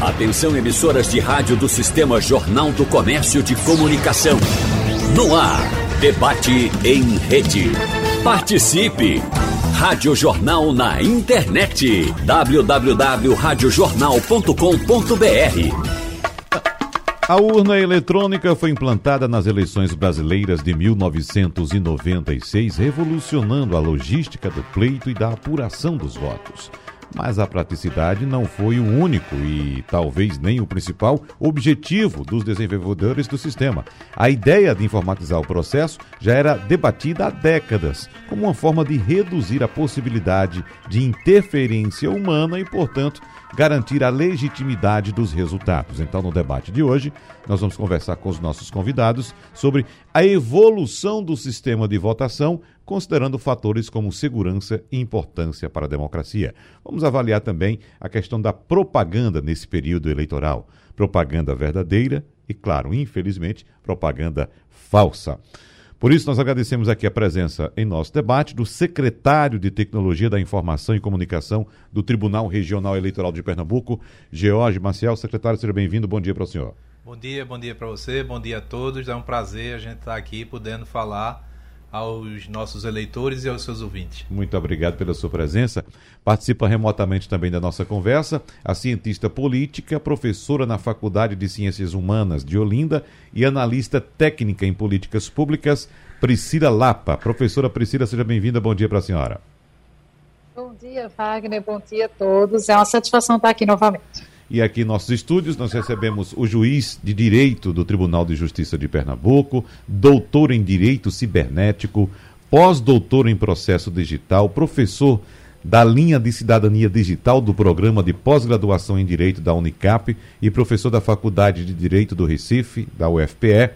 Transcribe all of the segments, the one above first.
Atenção emissoras de rádio do Sistema Jornal do Comércio de Comunicação. No ar, debate em rede. Participe! Rádio Jornal na internet. www.radiojornal.com.br a urna eletrônica foi implantada nas eleições brasileiras de 1996, revolucionando a logística do pleito e da apuração dos votos. Mas a praticidade não foi o único e talvez nem o principal objetivo dos desenvolvedores do sistema. A ideia de informatizar o processo já era debatida há décadas, como uma forma de reduzir a possibilidade de interferência humana e, portanto, garantir a legitimidade dos resultados. Então, no debate de hoje, nós vamos conversar com os nossos convidados sobre a evolução do sistema de votação, considerando fatores como segurança e importância para a democracia. Vamos avaliar também a questão da propaganda nesse período eleitoral. Propaganda verdadeira e, claro, infelizmente, propaganda falsa. Por isso, nós agradecemos aqui a presença em nosso debate do secretário de Tecnologia da Informação e Comunicação do Tribunal Regional Eleitoral de Pernambuco, George Maciel. Secretário, seja bem-vindo. Bom dia para o senhor. Bom dia, bom dia para você, bom dia a todos. É um prazer a gente estar aqui podendo falar aos nossos eleitores e aos seus ouvintes. Muito obrigado pela sua presença. Participa remotamente também da nossa conversa a cientista política, professora na Faculdade de Ciências Humanas de Olinda e analista técnica em políticas públicas, Priscila Lapa. Professora Priscila, seja bem-vinda. Bom dia para a senhora. Bom dia, Wagner. Bom dia a todos. É uma satisfação estar aqui novamente. E aqui em nossos estúdios nós recebemos o juiz de direito do Tribunal de Justiça de Pernambuco, doutor em direito cibernético, pós-doutor em processo digital, professor da linha de cidadania digital do programa de pós-graduação em direito da Unicap e professor da Faculdade de Direito do Recife, da UFPE,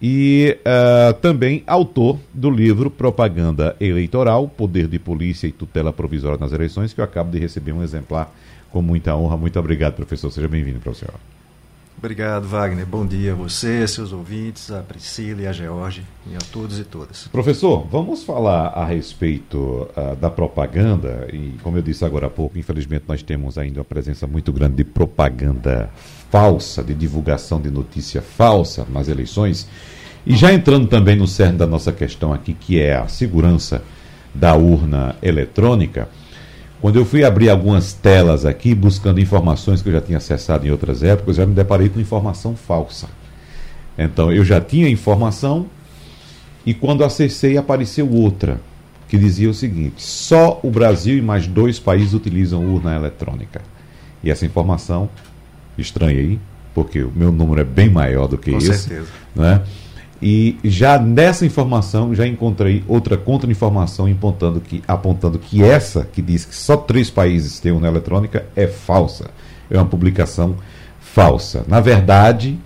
e uh, também autor do livro Propaganda Eleitoral, Poder de Polícia e Tutela Provisória nas Eleições, que eu acabo de receber um exemplar com muita honra. Muito obrigado, professor. Seja bem-vindo, professor. Obrigado, Wagner. Bom dia a você, seus ouvintes, a Priscila e a George, e a todos e todas. Professor, vamos falar a respeito uh, da propaganda. E, como eu disse agora há pouco, infelizmente nós temos ainda uma presença muito grande de propaganda falsa, de divulgação de notícia falsa nas eleições. E já entrando também no cerne da nossa questão aqui, que é a segurança da urna eletrônica. Quando eu fui abrir algumas telas aqui, buscando informações que eu já tinha acessado em outras épocas, já me deparei com informação falsa. Então, eu já tinha informação e quando acessei apareceu outra, que dizia o seguinte: só o Brasil e mais dois países utilizam urna eletrônica. E essa informação, estranhei, porque o meu número é bem maior do que com esse. Com certeza. Né? E já nessa informação, já encontrei outra contra-informação apontando que, apontando que essa, que diz que só três países têm urna eletrônica, é falsa. É uma publicação falsa. Na verdade,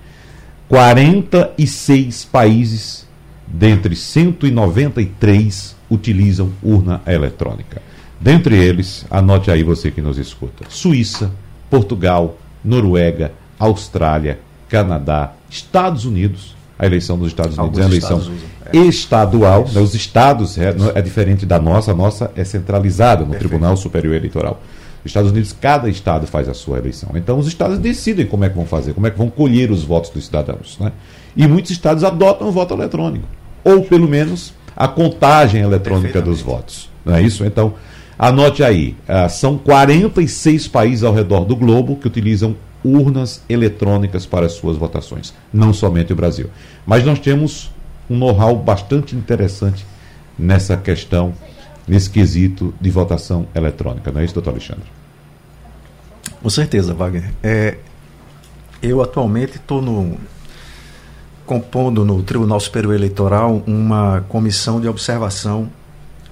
46 países, dentre 193, utilizam urna eletrônica. Dentre eles, anote aí você que nos escuta: Suíça, Portugal, Noruega, Austrália, Canadá, Estados Unidos, a eleição dos Estados Unidos Alguns é uma eleição é. estadual. Né, os estados é, é, diferente da nossa, a nossa é centralizada no Perfeito. Tribunal Superior Eleitoral. Os Estados Unidos, cada estado faz a sua eleição. Então, os estados decidem como é que vão fazer, como é que vão colher os votos dos cidadãos. Né? E muitos estados adotam o voto eletrônico, ou pelo menos a contagem eletrônica dos votos. Não é isso? Então, anote aí: uh, são 46 países ao redor do globo que utilizam urnas eletrônicas para suas votações, não somente o Brasil. Mas nós temos um know-how bastante interessante nessa questão, nesse quesito de votação eletrônica, não é isso, doutor Alexandre? Com certeza, Wagner. É, eu atualmente estou compondo no Tribunal Superior Eleitoral uma comissão de observação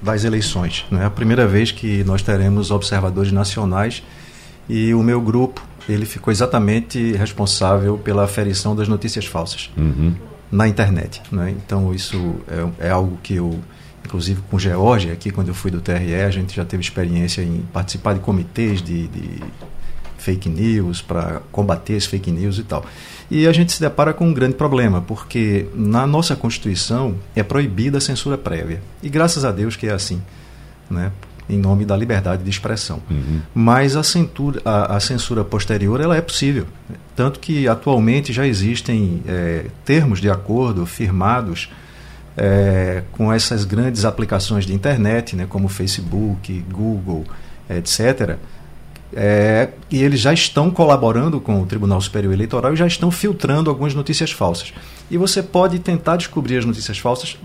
das eleições. Né? É a primeira vez que nós teremos observadores nacionais e o meu grupo ele ficou exatamente responsável pela aferição das notícias falsas uhum. na internet. Né? Então, isso é, é, algo que eu, inclusive com o George, aqui quando eu fui do TRE, a gente já teve experiência em participar de comitês de, de fake news, para combater as fake news e tal. E a gente se depara com um grande problema, porque na nossa Constituição é proibida a censura prévia. E graças a Deus que é assim. Né? Em nome da liberdade de expressão. Uhum. Mas a censura, a, a, censura posterior ela é possível. Tanto que atualmente já existem é, termos de acordo firmados é, com essas grandes aplicações de internet, né, como Facebook, Google, etc., é, e eles já estão colaborando com o Tribunal Superior Eleitoral e já estão filtrando algumas notícias falsas. E você pode tentar descobrir as notícias falsas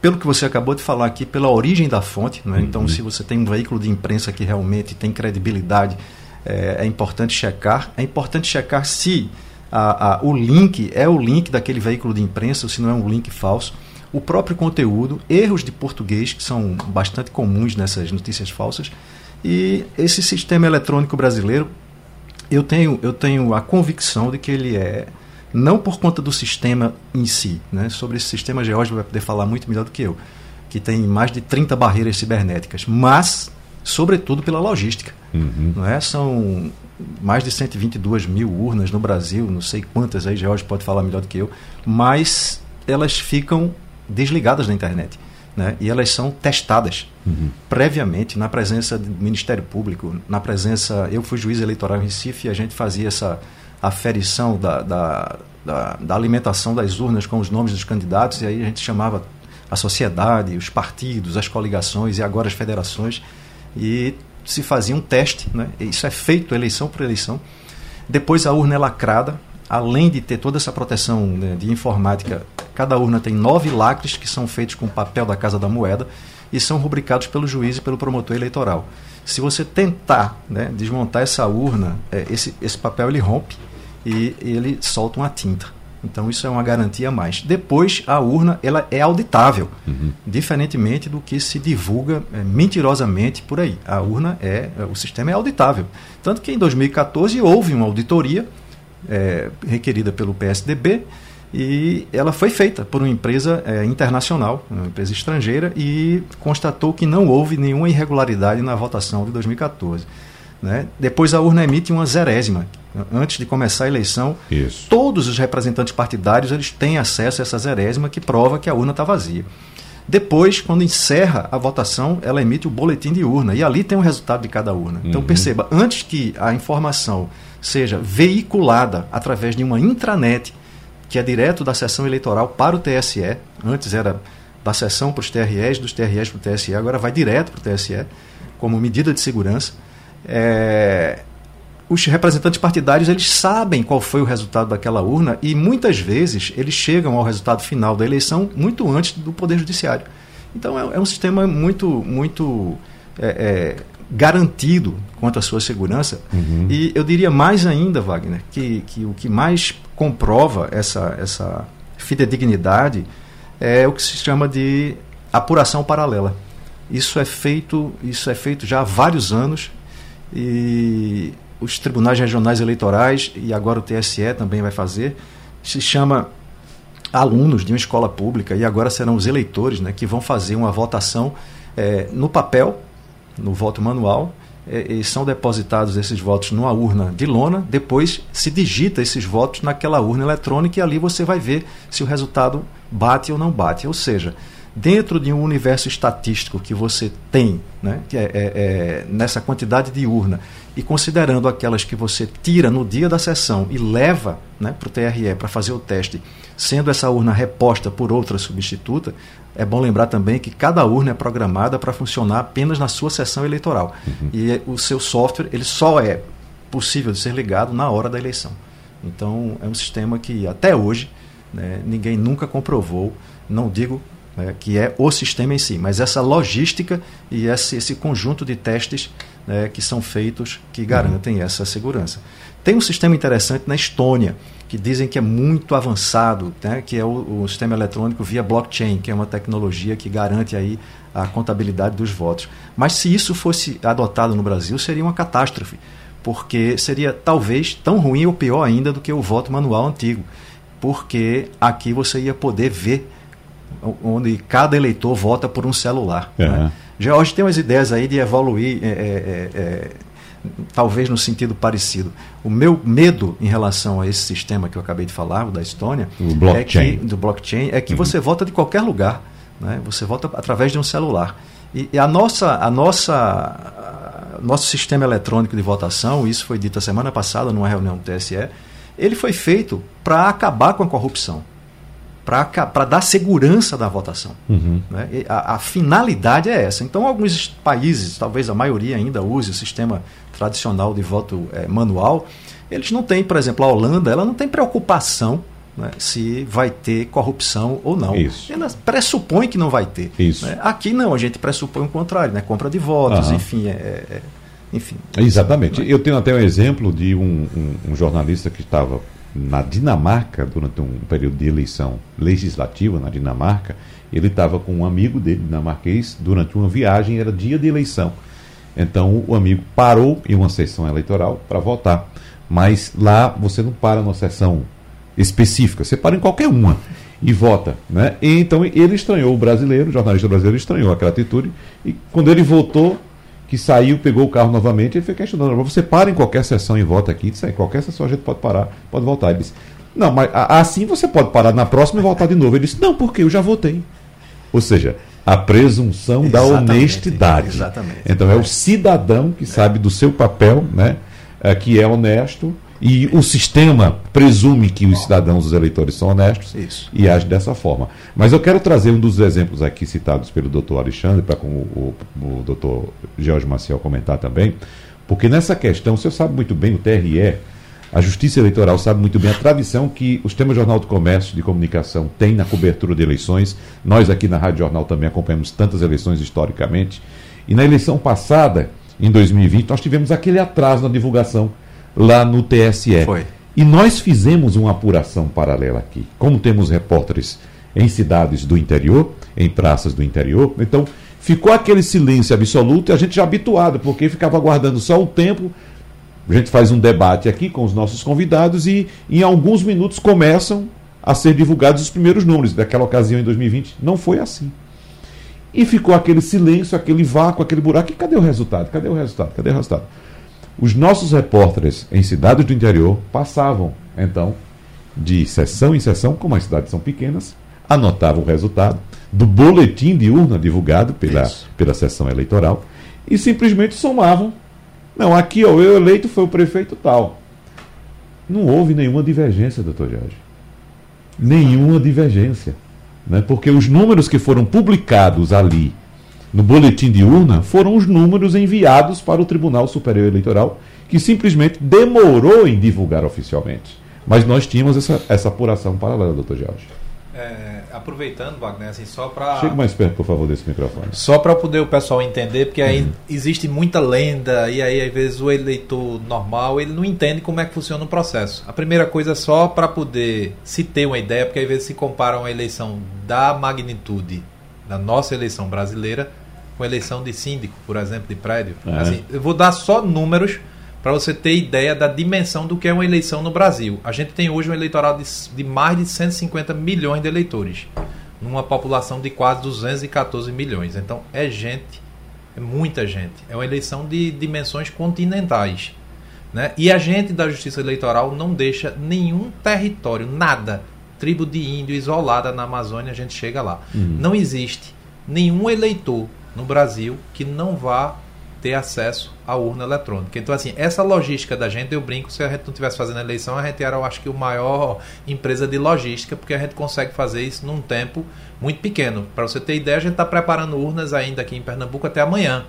pelo que você acabou de falar aqui, pela origem da fonte. Né? Então, uhum. se você tem um veículo de imprensa que realmente tem credibilidade, é, é importante checar. É importante checar se a, a, o link é o link daquele veículo de imprensa, ou se não é um link falso. O próprio conteúdo, erros de português, que são bastante comuns nessas notícias falsas. E esse sistema eletrônico brasileiro, eu tenho, eu tenho a convicção de que ele é não por conta do sistema em si. Né? Sobre esse sistema, George vai poder falar muito melhor do que eu, que tem mais de 30 barreiras cibernéticas, mas, sobretudo, pela logística. Uhum. Não é? São mais de 122 mil urnas no Brasil, não sei quantas aí, George pode falar melhor do que eu, mas elas ficam desligadas da internet. Né? E elas são testadas uhum. previamente na presença do Ministério Público, na presença. Eu fui juiz eleitoral em Recife e a gente fazia essa aferição da, da, da, da, alimentação das urnas com os nomes dos candidatos, e aí a gente chamava a sociedade, os partidos, as coligações e agora as federações, e se fazia um teste, né? isso é feito eleição por eleição. Depois a urna é lacrada, além de ter toda essa proteção né, de informática, cada urna tem nove lacres que são feitos com papel da Casa da Moeda e são rubricados pelo juiz e pelo promotor eleitoral. Se você tentar né, desmontar essa urna, é, esse, esse papel ele rompe e ele solta uma tinta. Então isso é uma garantia a mais. Depois a urna ela é auditável, uhum. diferentemente do que se divulga é, mentirosamente por aí. A urna é o sistema é auditável. Tanto que em 2014 houve uma auditoria é, requerida pelo PSDB e ela foi feita por uma empresa é, internacional, uma empresa estrangeira e constatou que não houve nenhuma irregularidade na votação de 2014. Né? Depois a urna emite uma zerésima. Antes de começar a eleição, Isso. todos os representantes partidários eles têm acesso a essa zerésima que prova que a urna está vazia. Depois, quando encerra a votação, ela emite o boletim de urna e ali tem o resultado de cada urna. Então, uhum. Perceba, antes que a informação seja veiculada através de uma intranet, que é direto da sessão eleitoral para o TSE, antes era da sessão para os TREs, dos TREs para o TSE, agora vai direto para o TSE, como medida de segurança é, os representantes partidários eles sabem qual foi o resultado daquela urna e muitas vezes eles chegam ao resultado final da eleição muito antes do Poder Judiciário. Então é, é um sistema muito, muito é, é, garantido quanto à sua segurança. Uhum. E eu diria mais ainda, Wagner, que, que o que mais comprova essa, essa fidedignidade é o que se chama de apuração paralela. Isso é feito, isso é feito já há vários anos e os tribunais regionais eleitorais, e agora o TSE também vai fazer, se chama alunos de uma escola pública, e agora serão os eleitores né, que vão fazer uma votação é, no papel, no voto manual, é, e são depositados esses votos numa urna de lona, depois se digita esses votos naquela urna eletrônica e ali você vai ver se o resultado bate ou não bate. Ou seja, dentro de um universo estatístico que você tem, né, que é, é, é, nessa quantidade de urna, e considerando aquelas que você tira no dia da sessão e leva né, para o TRE para fazer o teste, sendo essa urna reposta por outra substituta, é bom lembrar também que cada urna é programada para funcionar apenas na sua sessão eleitoral. Uhum. E o seu software ele só é possível de ser ligado na hora da eleição. Então, é um sistema que até hoje né, ninguém nunca comprovou, não digo né, que é o sistema em si, mas essa logística e esse, esse conjunto de testes né, que são feitos que garantem uhum. essa segurança. Tem um sistema interessante na Estônia, que dizem que é muito avançado, né, que é o, o, sistema eletrônico via blockchain, que é uma tecnologia que garante aí a contabilidade dos votos. Mas se isso fosse adotado no Brasil, seria uma catástrofe, porque seria talvez tão ruim ou pior ainda do que o voto manual antigo, porque aqui você ia poder ver onde cada eleitor vota por um celular. É. Né? George tem umas ideias aí de evoluir, é, é, é, é, talvez no sentido parecido. O meu medo em relação a esse sistema que eu acabei de falar, o da Estônia. É que, do blockchain, é que uhum. você vota de qualquer lugar. Né? Você vota através de um celular. E, e a nossa, a nossa, a, nosso sistema eletrônico de votação, isso foi dito a semana passada numa reunião do TSE, ele foi feito para acabar com a corrupção, para dar segurança da votação. Uhum. Né? A, a, finalidade é essa. Então, alguns países, talvez a maioria ainda use o sistema tradicional de voto é, manual, eles não têm, por exemplo, a Holanda, ela não tem preocupação né, se vai ter corrupção ou não. Isso. Ela pressupõe que não vai ter. Isso. Né? Aqui não, a gente pressupõe o contrário, né? compra de votos, uhum. enfim. É, é, enfim. Exatamente. Eu tenho até um exemplo de um, um, um jornalista que estava na Dinamarca durante um período de eleição legislativa na Dinamarca. Ele estava com um amigo dele, dinamarquês, durante uma viagem, era dia de eleição. Então o amigo parou em uma sessão eleitoral para votar. Mas lá você não para numa sessão específica, você para em qualquer uma e vota. Né? E, então ele estranhou o brasileiro, o jornalista brasileiro estranhou aquela atitude, e quando ele votou, que saiu, pegou o carro novamente, ele foi questionando, você para em qualquer sessão e vota aqui, em qualquer sessão a gente pode parar, pode votar. Ele disse, não, mas assim você pode parar na próxima e votar de novo. Ele disse, não, porque eu já votei. Ou seja, a presunção Exatamente. da honestidade. Exatamente. Então é o cidadão que é. sabe do seu papel, né, é, que é honesto, e o sistema presume que os cidadãos, os eleitores, são honestos Isso. e age dessa forma. Mas eu quero trazer um dos exemplos aqui citados pelo doutor Alexandre, para o, o, o doutor Jorge Maciel comentar também, porque nessa questão, o senhor sabe muito bem, o TRE, a Justiça Eleitoral sabe muito bem a tradição que o Sistema Jornal do Comércio de Comunicação tem na cobertura de eleições. Nós aqui na Rádio Jornal também acompanhamos tantas eleições historicamente. E na eleição passada, em 2020, nós tivemos aquele atraso na divulgação lá no TSE. Foi. E nós fizemos uma apuração paralela aqui. Como temos repórteres em cidades do interior, em praças do interior, então ficou aquele silêncio absoluto e a gente já habituado, porque ficava aguardando só o tempo. A gente faz um debate aqui com os nossos convidados e em alguns minutos começam a ser divulgados os primeiros números. Daquela ocasião em 2020 não foi assim. E ficou aquele silêncio, aquele vácuo, aquele buraco. E cadê o resultado? Cadê o resultado? Cadê o resultado? Os nossos repórteres em cidades do interior passavam, então, de sessão em sessão, como as cidades são pequenas, anotavam o resultado do boletim de urna divulgado pela, pela sessão eleitoral e simplesmente somavam. Não, aqui ó, eu eleito foi o prefeito tal. Não houve nenhuma divergência, doutor Jorge. Nenhuma divergência. Né? Porque os números que foram publicados ali no boletim de urna foram os números enviados para o Tribunal Superior Eleitoral, que simplesmente demorou em divulgar oficialmente. Mas nós tínhamos essa, essa apuração paralela, doutor Jorge. É, aproveitando, Wagner, assim, só para. Chegue mais perto, por favor, desse microfone. Só para poder o pessoal entender, porque aí uhum. existe muita lenda, e aí às vezes o eleitor normal ele não entende como é que funciona o processo. A primeira coisa, só para poder se ter uma ideia, porque às vezes se compara uma eleição da magnitude da nossa eleição brasileira com eleição de síndico, por exemplo, de prédio. É. Assim, eu vou dar só números para você ter ideia da dimensão do que é uma eleição no Brasil. A gente tem hoje um eleitoral de, de mais de 150 milhões de eleitores, numa população de quase 214 milhões. Então é gente, é muita gente. É uma eleição de dimensões continentais. Né? E a gente da Justiça Eleitoral não deixa nenhum território, nada, tribo de índio isolada na Amazônia, a gente chega lá. Uhum. Não existe nenhum eleitor no Brasil que não vá ter acesso à urna eletrônica. Então, assim, essa logística da gente, eu brinco, se a gente não estivesse fazendo a eleição, a gente era, eu acho que, o maior empresa de logística, porque a gente consegue fazer isso num tempo muito pequeno. Para você ter ideia, a gente está preparando urnas ainda aqui em Pernambuco até amanhã.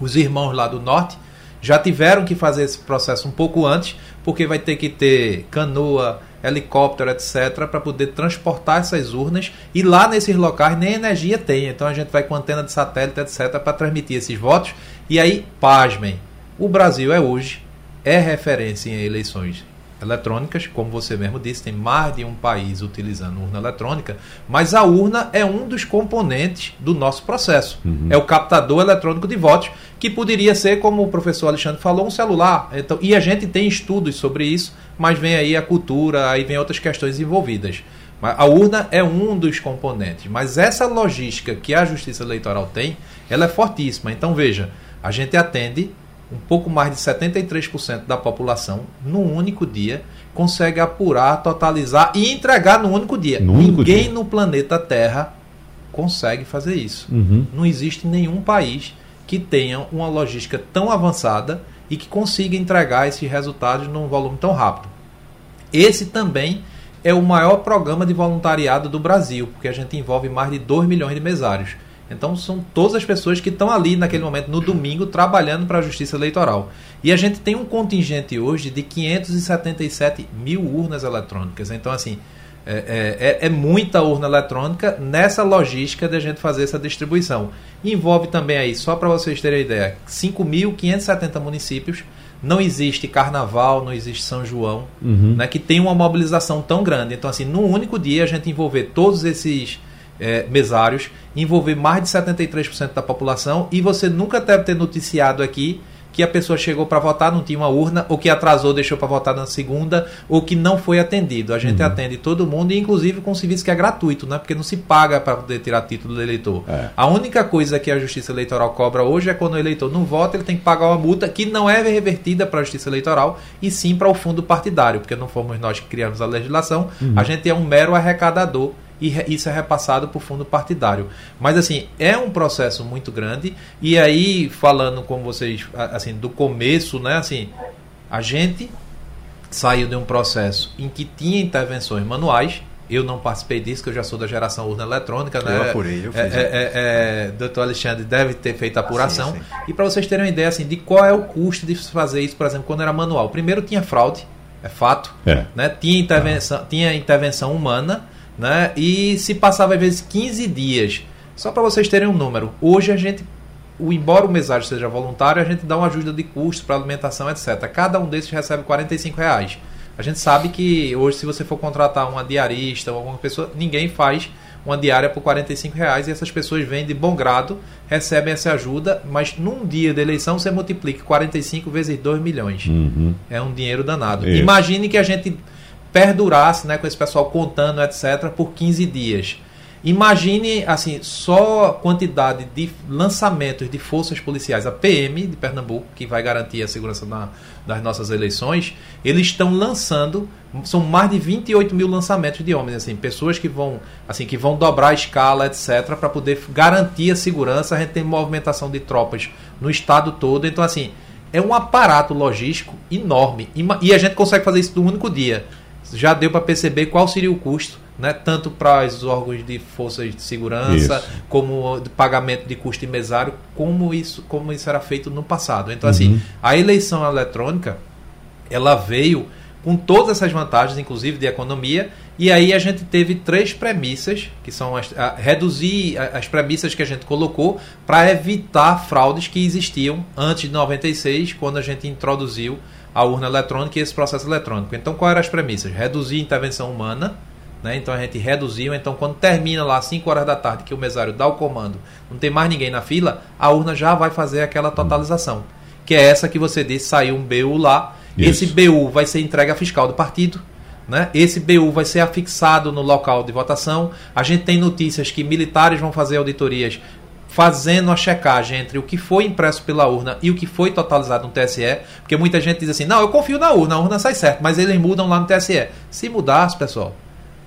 Os irmãos lá do norte já tiveram que fazer esse processo um pouco antes, porque vai ter que ter canoa, helicóptero, etc., para poder transportar essas urnas. E lá nesses locais nem energia tem. Então a gente vai com antena de satélite, etc., para transmitir esses votos. E aí, pasmem, o Brasil é hoje, é referência em eleições eletrônicas, como você mesmo disse, tem mais de um país utilizando urna eletrônica, mas a urna é um dos componentes do nosso processo. Uhum. É o captador eletrônico de votos, que poderia ser, como o professor Alexandre falou, um celular. Então, e a gente tem estudos sobre isso, mas vem aí a cultura, aí vem outras questões envolvidas. A urna é um dos componentes, mas essa logística que a Justiça Eleitoral tem, ela é fortíssima. Então, veja, a gente atende um pouco mais de 73% da população, num único dia, consegue apurar, totalizar e entregar no único dia. No único Ninguém dia. no planeta Terra consegue fazer isso. Uhum. Não existe nenhum país que tenha uma logística tão avançada e que consiga entregar esses resultados num volume tão rápido. Esse também é o maior programa de voluntariado do Brasil, porque a gente envolve mais de 2 milhões de mesários. Então são todas as pessoas que estão ali naquele momento, no domingo, trabalhando para a Justiça Eleitoral. E a gente tem um contingente hoje de 577 mil urnas eletrônicas. Então, assim, é, é, é, muita urna eletrônica nessa logística de a gente fazer essa distribuição. Envolve também aí, só para vocês terem a ideia, 5.570 municípios. Não existe carnaval, não existe São João, Uhum. né, que tem uma mobilização tão grande. Então, assim, num único dia a gente envolver todos esses é, mesários, envolver mais de 73% da população e você nunca deve ter noticiado aqui que a pessoa chegou para votar, não tinha uma urna, ou que atrasou, deixou para votar na segunda, ou que não foi atendido. A gente atende todo mundo, inclusive com um serviço que é gratuito, né? porque não se paga para poder tirar título do eleitor. É. A única coisa que a Justiça Eleitoral cobra hoje é quando o eleitor não vota, ele tem que pagar uma multa que não é revertida para a Justiça Eleitoral, e sim para o fundo partidário, porque não fomos nós que criamos a legislação, a gente é um mero arrecadador e isso é repassado por fundo partidário. Mas assim, é um processo muito grande e aí falando como vocês a- assim do começo, né, assim, a gente saiu de um processo em que tinha intervenções manuais. Eu não participei disso, que eu já sou da geração urna eletrônica, né? Eu apurei, eu fiz, É, é, é, é, doutor Alexandre deve ter feito a apuração. Sim, sim. E para vocês terem uma ideia assim, de qual é o custo de fazer isso, por exemplo, quando era manual. Primeiro tinha fraude, é fato É. né? Tinha intervenção, tinha intervenção humana, né? E se passava às vezes 15 dias. Só para vocês terem um número. Hoje a gente, o embora o mesário seja voluntário, a gente dá uma ajuda de custo para alimentação, etc. Cada um desses recebe 45 reais. A gente sabe que hoje se você for contratar uma diarista ou alguma pessoa, ninguém faz uma diária por 45 reais e essas pessoas vêm de bom grado, recebem essa ajuda, mas num dia de eleição você multiplica 45 vezes 2 milhões. Uhum. É um dinheiro danado. Isso. Imagine que a gente perdurasse né, com esse pessoal contando, etc., por 15 dias. Imagine, assim, só a quantidade de lançamentos de forças policiais, a PM de Pernambuco, que vai garantir a segurança na- das nossas eleições, eles estão lançando, são mais de 28 mil lançamentos de homens, assim, pessoas que vão, assim, que vão dobrar a escala, etc., para poder garantir a segurança. A gente tem movimentação de tropas no estado todo, então, assim, é um aparato logístico enorme. Ima- E a gente consegue fazer isso num único dia. Já deu para perceber qual seria o custo, né? tanto para os órgãos de forças de segurança, Isso. como de pagamento de custo de mesário, como isso, como isso era feito no passado. Então, assim, a eleição eletrônica ela veio com todas essas vantagens, inclusive de economia, e aí a gente teve três premissas, que são as, a- reduzir as premissas que a gente colocou para evitar fraudes que existiam antes de 96, quando a gente introduziu a urna eletrônica e esse processo eletrônico. Então, quais eram as premissas? Reduzir a intervenção humana, né? Então a gente reduziu. Então, quando termina lá às 5 horas da tarde, que o mesário dá o comando, não tem mais ninguém na fila, a urna já vai fazer aquela totalização. Que é essa que você disse, saiu um BU lá. Isso. Esse BU vai ser entregue à fiscal do partido. Né? Esse BU vai ser afixado no local de votação. A gente tem notícias que militares vão fazer auditorias fazendo a checagem entre o que foi impresso pela urna e o que foi totalizado no TSE, porque muita gente diz assim: não, eu confio na urna, a urna sai certo, mas eles mudam lá no TSE. Se mudasse, pessoal,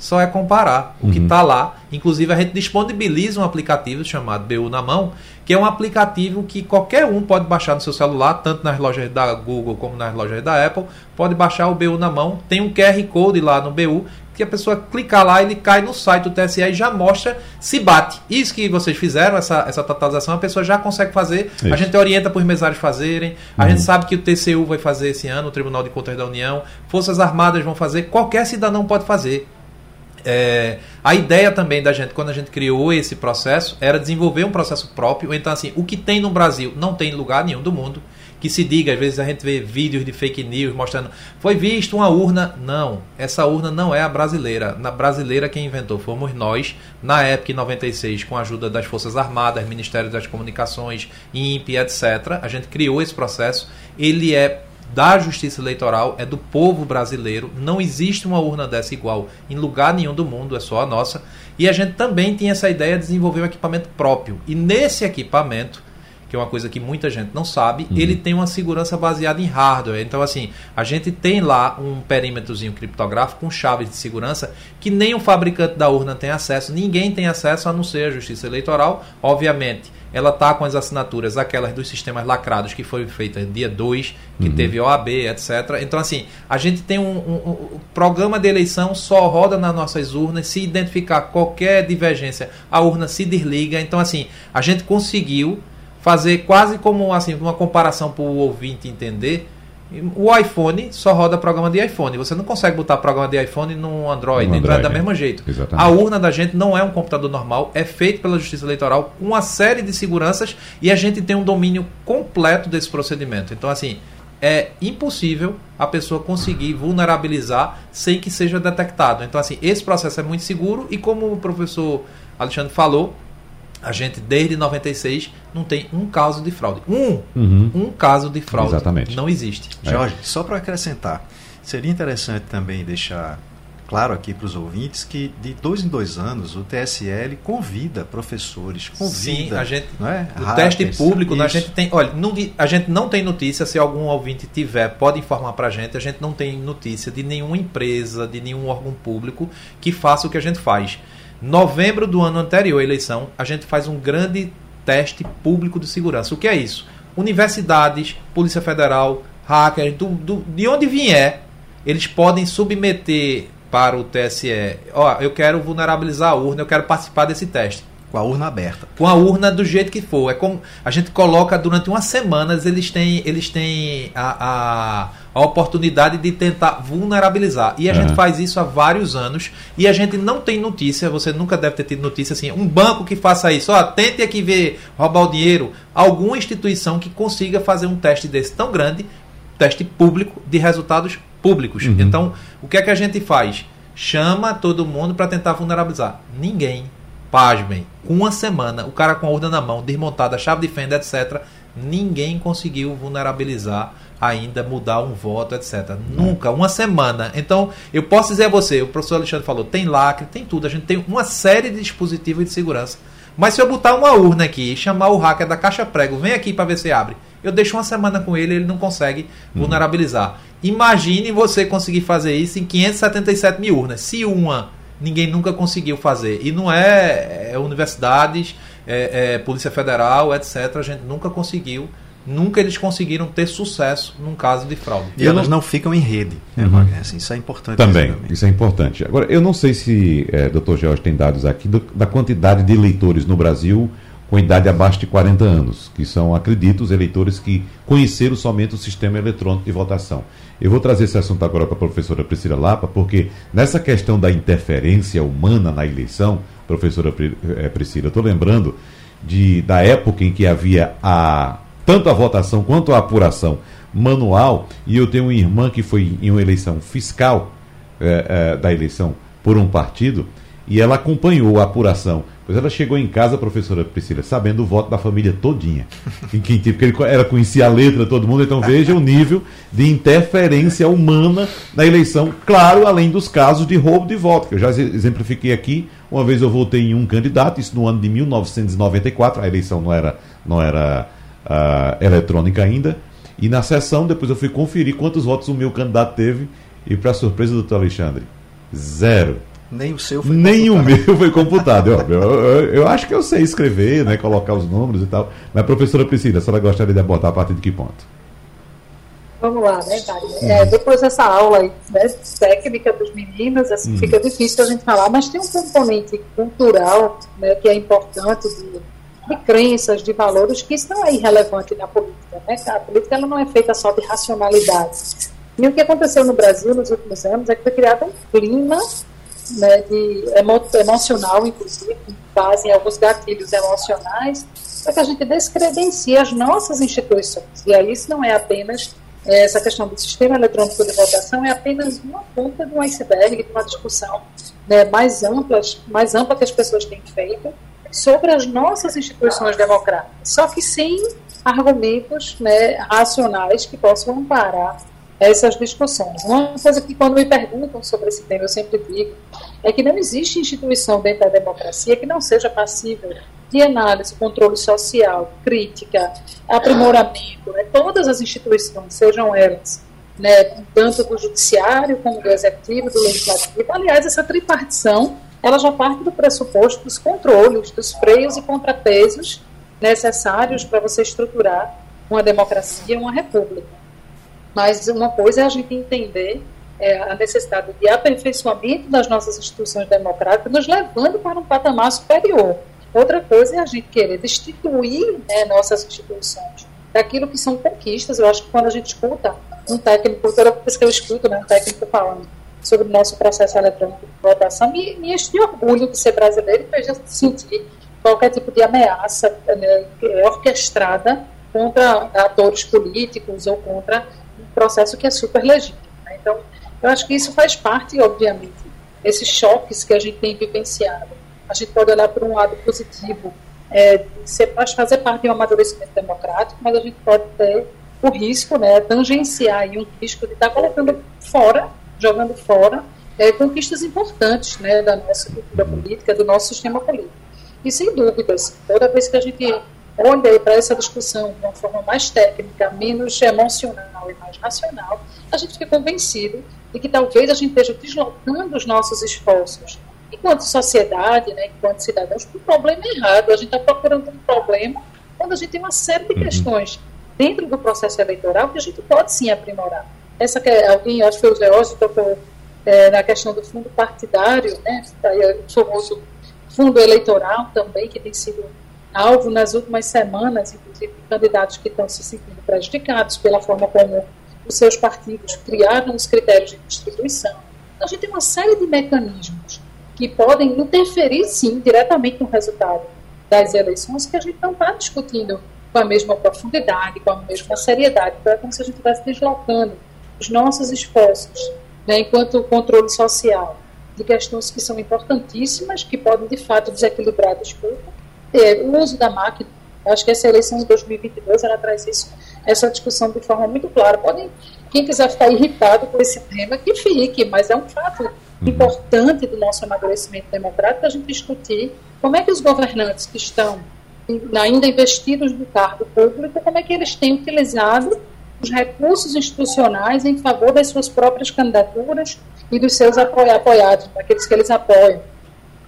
só é comparar o que está lá. Inclusive, a gente disponibiliza um aplicativo chamado BU na mão, que é um aplicativo que qualquer um pode baixar no seu celular, tanto nas lojas da Google como nas lojas da Apple. Pode baixar o BU na mão. Tem um QR Code lá no BU, que a pessoa clicar lá, ele cai no site do TSE e já mostra se bate. Isso que vocês fizeram, essa, essa totalização, a pessoa já consegue fazer. A Isso. gente orienta para os mesários fazerem. A gente sabe que o TCU vai fazer esse ano, o Tribunal de Contas da União. Forças Armadas vão fazer. Qualquer cidadão pode fazer. É, a ideia também da gente, quando a gente criou esse processo, era desenvolver um processo próprio. Então, assim, o que tem no Brasil não tem em lugar nenhum do mundo. Que se diga, às vezes a gente vê vídeos de fake news mostrando foi visto uma urna. Não, essa urna não é a brasileira. Na brasileira quem inventou fomos nós, na época em 96, com a ajuda das Forças Armadas, Ministério das Comunicações, INPE, etc. A gente criou esse processo. Ele é da justiça eleitoral, é do povo brasileiro. Não existe uma urna dessa igual em lugar nenhum do mundo, é só a nossa. E a gente também tinha essa ideia de desenvolver um equipamento próprio. E nesse equipamento, que é uma coisa que muita gente não sabe, uhum. ele tem uma segurança baseada em hardware. Então, assim, a gente tem lá um perímetrozinho criptográfico com chaves de segurança que nem o fabricante da urna tem acesso, ninguém tem acesso a não ser a Justiça Eleitoral, obviamente ela está com as assinaturas, aquelas dos sistemas lacrados que foi feita dia 2, que uhum. teve OAB, etc. Então, assim, a gente tem um, um, um, programa de eleição só roda nas nossas urnas, se identificar qualquer divergência, a urna se desliga. Então, assim, a gente conseguiu fazer quase como assim, uma comparação para o ouvinte entender o iPhone só roda programa de iPhone. Você não consegue botar programa de iPhone no Android, no Android é da né? mesmo jeito. Exatamente. A urna da gente não é um computador normal, é feito pela Justiça Eleitoral com uma série de seguranças e a gente tem um domínio completo desse procedimento. Então, assim, é impossível a pessoa conseguir vulnerabilizar sem que seja detectado. Então, assim, esse processo é muito seguro e como o professor Alexandre falou, a gente, desde 96, não tem um caso de fraude. Um! Uhum. Um caso de fraude. Exatamente. Não existe. É. Jorge, só para acrescentar, seria interessante também deixar claro aqui para os ouvintes que de dois em dois anos o TSL convida professores, convida. Sim, a gente. Não é? O teste público, né, a gente tem. Olha, não, a gente não tem notícia, se algum ouvinte tiver, pode informar para a gente. A gente não tem notícia de nenhuma empresa, de nenhum órgão público que faça o que a gente faz. Novembro do ano anterior à eleição, a gente faz um grande teste público de segurança. O que é isso? Universidades, Polícia Federal, hackers, do, do, de onde vier, eles podem submeter para o TSE. Ó, eu quero vulnerabilizar a urna, eu quero participar desse teste. Com a urna aberta. Com a urna do jeito que for. É como a gente coloca durante umas semanas, eles têm, eles têm a, a, a oportunidade de tentar vulnerabilizar. E a gente faz isso há vários anos e a gente não tem notícia, você nunca deve ter tido notícia assim, um banco que faça isso, ó, tente aqui ver roubar o dinheiro, alguma instituição que consiga fazer um teste desse tão grande, teste público de resultados públicos. Uhum. Então, o que é que a gente faz? Chama todo mundo para tentar vulnerabilizar. Ninguém Pasmem, com uma semana, o cara com a urna na mão, desmontada, chave de fenda, etc., ninguém conseguiu vulnerabilizar ainda, mudar um voto, etc. Nunca, uma semana. Então, eu posso dizer a você, o professor Alexandre falou, tem lacre, tem tudo, a gente tem uma série de dispositivos de segurança. Mas se eu botar uma urna aqui e chamar o hacker da caixa prego, vem aqui para ver se abre. Eu deixo uma semana com ele, ele não consegue uhum. vulnerabilizar. Imagine você conseguir fazer isso em 577 mil urnas. Se uma ninguém nunca conseguiu fazer. E não é, é universidades, é, é, Polícia Federal, etc. A gente nunca conseguiu. Nunca eles conseguiram ter sucesso num caso de fraude. E elas não... não ficam em rede, né, uhum. assim, isso é importante. Também, isso é importante. Agora, eu não sei se é, Dr. Jorge tem dados aqui do, da quantidade de eleitores no Brasil com idade abaixo de 40 anos, que são, acredito, os eleitores que conheceram somente o sistema eletrônico de votação. Eu vou trazer esse assunto agora para a professora Priscila Lapa, porque nessa questão da interferência humana na eleição, professora eh, Priscila, eu estou lembrando de, da época em que havia a, tanto a votação quanto a apuração manual, e eu tenho uma irmã que foi em uma eleição fiscal é, é, da eleição por um partido, e ela acompanhou a apuração Pois ela chegou em casa, a professora Priscila, sabendo o voto da família todinha. Em quem, porque ele, ela conhecia a letra todo mundo, então veja o nível de interferência humana na eleição, claro, além dos casos de roubo de voto, que eu já exemplifiquei aqui. Uma vez eu votei em um candidato, isso no ano de 1994, a eleição não era, não era uh, eletrônica ainda, e na sessão depois eu fui conferir quantos votos o meu candidato teve, e para surpresa do doutor Alexandre, zero. Nem o seu foi Nem computado. o meu foi computado. eu, eu, eu, acho que eu sei escrever, né, colocar os números e tal. Mas, professora Priscila, a senhora gostaria de abordar a partir de que ponto? Vamos lá, né? Uhum. É, depois dessa aula aí, né, técnica dos meninos, assim, uhum. fica difícil a gente falar, mas tem um componente cultural né, que é importante de, de crenças, de valores que estão aí relevantes na política. Né? A política ela não é feita só de racionalidade. E o que aconteceu no Brasil nos últimos anos é que foi criado um clima né, de emo, emocional, inclusive, com base em alguns gatilhos emocionais, para que a gente descredencie as nossas instituições. E aí isso não é apenas é, essa questão do sistema eletrônico de votação, é apenas uma ponta de um iceberg, de uma discussão né, mais, ampla, mais ampla que as pessoas têm feito sobre as nossas instituições democráticas, só que sem argumentos né, racionais que possam amparar essas discussões. Uma coisa que, quando me perguntam sobre esse tema, eu sempre digo, é que não existe instituição dentro da democracia que não seja passível de análise, controle social, crítica, aprimoramento, né, todas as instituições, sejam elas né, tanto do judiciário como do executivo, do legislativo. Aliás, essa tripartição ela já parte do pressuposto dos controles, dos freios e contrapesos necessários para você estruturar uma democracia, uma república. Mas uma coisa é a gente entender é, a necessidade de aperfeiçoamento das nossas instituições democráticas, nos levando para um patamar superior. Outra coisa é a gente querer destituir né, nossas instituições daquilo que são conquistas. Eu acho que quando a gente escuta um técnico, toda vez que eu escuto né, um técnico falando sobre o nosso processo eletrônico de votação, me, me enche de orgulho de ser brasileiro e fez sentir qualquer tipo de ameaça né, orquestrada contra atores políticos ou contra um processo que é super legítimo. Né? Então, eu acho que isso faz parte, obviamente, desses choques que a gente tem vivenciado. A gente pode olhar por um lado positivo, é, ser, fazer parte de um amadurecimento democrático, mas a gente pode ter o risco, né, tangenciar aí um risco de estar colocando fora, jogando fora, é, conquistas importantes né, da nossa cultura política, do nosso sistema político. E sem dúvidas, toda vez que a gente olha para essa discussão de uma forma mais técnica, menos emocional e mais racional, a gente fica convencido de que talvez a gente esteja deslocando os nossos esforços enquanto sociedade, né, enquanto cidadãos, para um problema errado. A gente está procurando um problema quando a gente tem uma série de uhum. questões dentro do processo eleitoral que a gente pode sim aprimorar. Essa que é, alguém, acho que foi o George, tocou é, na questão do fundo partidário, né, o famoso fundo eleitoral também, que tem sido alvo nas últimas semanas, inclusive candidatos que estão se sentindo prejudicados pela forma como os seus partidos criaram os critérios de distribuição. Então, a gente tem uma série de mecanismos que podem interferir, sim, diretamente no resultado das eleições, que a gente não está discutindo com a mesma profundidade, com a mesma seriedade. Então, é como se a gente estivesse deslocando os nossos esforços, né, enquanto controle social, de questões que são importantíssimas, que podem, de fato, desequilibrar a disputa. É, o uso da máquina, acho que essa eleição de 2022, ela traz isso, essa discussão de forma muito clara. Podem, quem quiser ficar irritado com esse tema, que fique, mas é um fato uhum. importante do nosso amadurecimento democrático a gente discutir como é que os governantes que estão ainda investidos no cargo público, como é que eles têm utilizado os recursos institucionais em favor das suas próprias candidaturas e dos seus apoiados, daqueles que eles apoiam.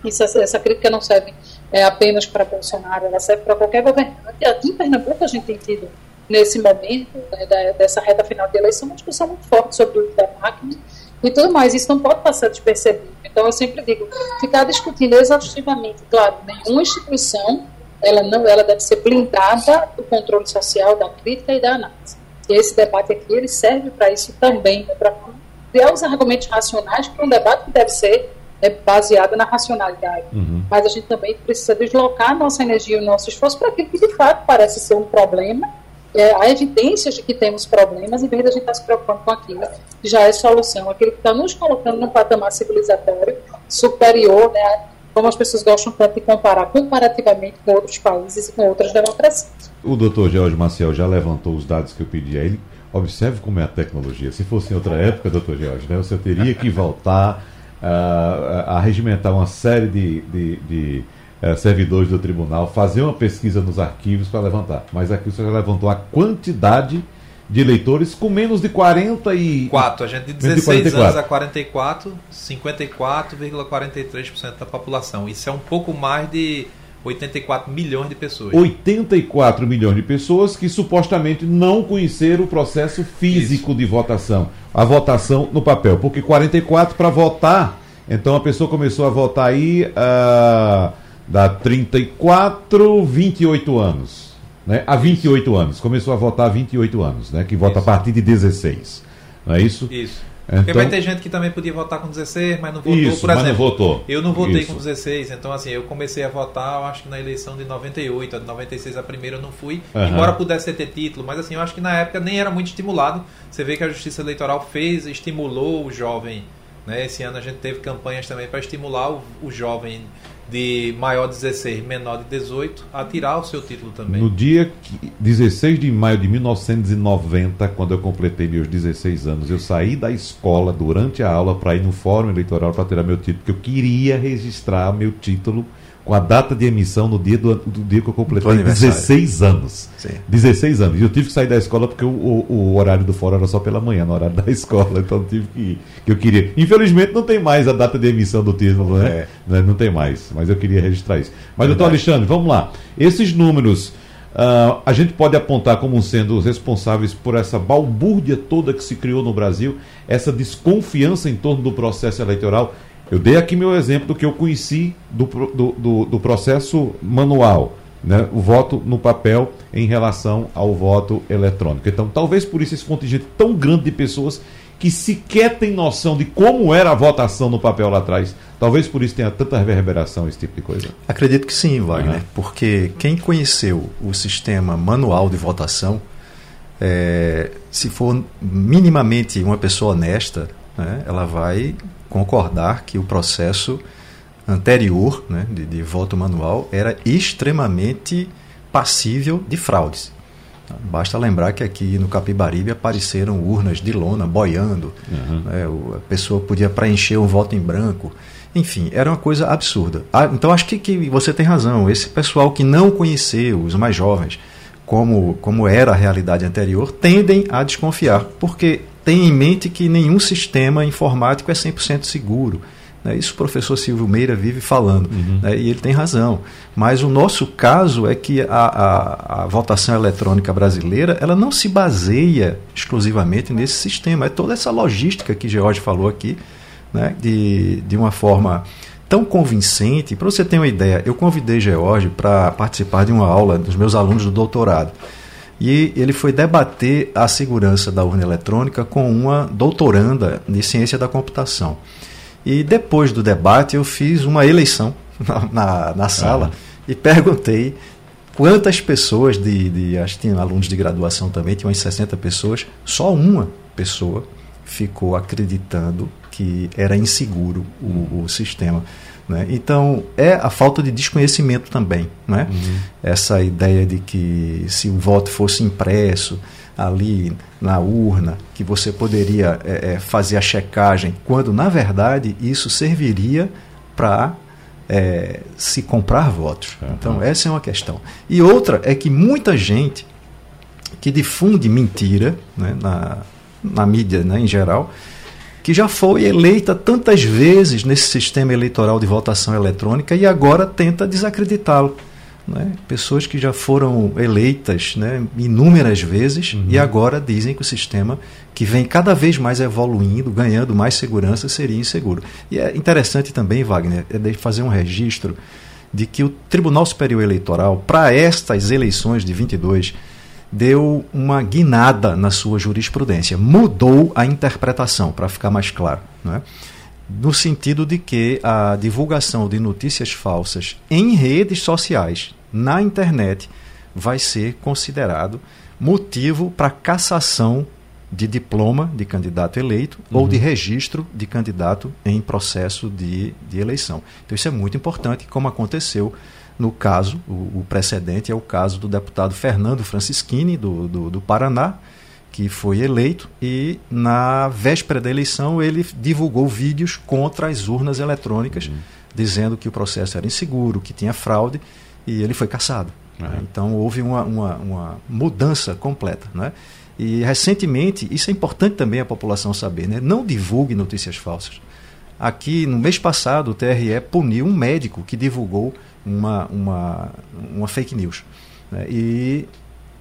Isso, essa crítica não serve é, apenas para Bolsonaro, ela serve para qualquer governante. Aqui em Pernambuco a gente tem tido, nesse momento, né, da, dessa reta final de eleição, uma discussão muito forte sobre o uso da máquina e tudo mais. Isso não pode passar despercebido. Então eu sempre digo, ficar discutindo exaustivamente, claro, nenhuma instituição ela não ela deve ser blindada do controle social, da crítica e da análise. E esse debate aqui ele serve para isso também, né, para criar os argumentos racionais para um debate que deve ser é, baseado na racionalidade. Uhum. Mas a gente também precisa deslocar a nossa energia e o nosso esforço para aquilo que de fato parece ser um problema. É, há evidências de que temos problemas, em vez de a gente estar se preocupando com aquilo que já é solução, aquilo que está nos colocando num patamar civilizatório superior né, como as pessoas gostam tanto de comparar comparativamente com outros países e com outras democracias. O doutor George Maciel já levantou os dados que eu pedi a ele. Observe como é a tecnologia. Se fosse em outra época, doutor George, né, você teria que voltar uh, a regimentar uma série de, de, de uh, servidores do tribunal, fazer uma pesquisa nos arquivos para levantar. Mas aqui você já levantou a quantidade de eleitores com menos de 44. A gente de 16 de anos a 44, 54,43% da população. Isso é um pouco mais de 84 milhões de pessoas. 84 milhões de pessoas que supostamente não conheceram o processo físico Isso. de votação. A votação no papel. Porque 44 para votar, então a pessoa começou a votar aí uh, dá 34, 28 anos né, há 28 anos. Começou a votar há 28 anos, né, que vota isso. a partir de 16. Não é isso? Isso. Então, Porque vai ter gente que também podia votar com 16, mas não votou, isso, por exemplo. Mas não votou. Eu não votei isso. com 16, então assim, eu comecei a votar, eu acho que na eleição de 98, a de 96 a primeira eu não fui, uhum. embora pudesse ter título, mas assim, eu acho que na época nem era muito estimulado. Você vê que a Justiça Eleitoral fez, estimulou o jovem, né? Esse ano a gente teve campanhas também para estimular o, o jovem de maior 16, menor de 18, a tirar o seu título também. No dia 16 de maio de 1990, quando eu completei meus 16 anos, eu saí da escola durante a aula para ir no fórum eleitoral para tirar meu título, porque eu queria registrar meu título com a data de emissão no dia do, do dia que eu completei 16 anos. Sim. 16 anos. E eu tive que sair da escola porque o, o, o, horário do fórum era só pela manhã, no horário da escola. Então tive que ir. Que eu queria. Infelizmente não tem mais a data de emissão do título, né? É. Né, não tem mais. Mas eu queria registrar isso. Mas, doutor Alexandre, vamos lá. Esses números. Uh, a gente pode apontar como sendo os responsáveis por essa balbúrdia toda que se criou no Brasil, essa desconfiança em torno do processo eleitoral eu dei aqui meu exemplo do que eu conheci do, do, do, do processo manual, né? o voto no papel em relação ao voto eletrônico. Então, talvez por isso esse contingente tão grande de pessoas que sequer tem noção de como era a votação no papel lá atrás, talvez por isso tenha tanta reverberação esse tipo de coisa. Acredito que sim, Wagner, uhum. porque quem conheceu o sistema manual de votação, é, se for minimamente uma pessoa honesta, né, ela vai concordar que o processo anterior né, de, de voto manual era extremamente passível de fraudes. Basta lembrar que aqui no Capibaribe apareceram urnas de lona boiando, uhum. né, a pessoa podia preencher um voto em branco. Enfim, era uma coisa absurda. Ah, então acho que, que você tem razão. Esse pessoal que não conheceu, os mais jovens, como, como era a realidade anterior, tendem a desconfiar, porque tem em mente que nenhum sistema informático é 100% seguro. Né? Isso o professor Silvio Meira vive falando, uhum. né? e ele tem razão. Mas o nosso caso é que a, a, a, votação eletrônica brasileira ela não se baseia exclusivamente nesse sistema. É toda essa logística que George falou aqui, né? de, de uma forma tão convincente. Para você ter uma ideia, eu convidei George para participar de uma aula dos meus alunos do doutorado. E ele foi debater a segurança da urna eletrônica com uma doutoranda de ciência da computação. E depois do debate, eu fiz uma eleição na, na, na sala e perguntei quantas pessoas, de, de, acho que tinha alunos de graduação também, tinha umas 60 pessoas, só uma pessoa ficou acreditando que era inseguro o, o sistema. Né? Então, é a falta de desconhecimento também. Né? Uhum. Essa ideia de que se o voto fosse impresso ali na urna, que você poderia é, é, fazer a checagem, quando na verdade isso serviria para é, se comprar votos. Uhum. Então, essa é uma questão. E outra é que muita gente que difunde mentira né, na, na mídia né, em geral que já foi eleita tantas vezes nesse sistema eleitoral de votação eletrônica e agora tenta desacreditá-lo. Né? Pessoas que já foram eleitas né, inúmeras vezes uhum. e agora dizem que o sistema, que vem cada vez mais evoluindo, ganhando mais segurança, seria inseguro. E é interessante também, Wagner, é fazer um registro de que o Tribunal Superior Eleitoral, para estas eleições de 22, deu uma guinada na sua jurisprudência, mudou a interpretação, para ficar mais claro. Né? No sentido de que a divulgação de notícias falsas em redes sociais, na internet, vai ser considerado motivo para cassação de diploma de candidato eleito uhum. ou de registro de candidato em processo de, de eleição. Então, isso é muito importante, como aconteceu no caso, o, o, precedente é o caso do deputado Fernando Francischini, do, do, do, Paraná, que foi eleito e, na véspera da eleição, ele divulgou vídeos contra as urnas eletrônicas, uhum. dizendo que o processo era inseguro, que tinha fraude, e ele foi cassado. Uhum. Né? Então, houve uma, uma, uma mudança completa. Né? E, recentemente, isso é importante também a população saber, né? não divulgue notícias falsas. Aqui, no mês passado, o TRE puniu um médico que divulgou uma, uma, uma fake news. Né? E,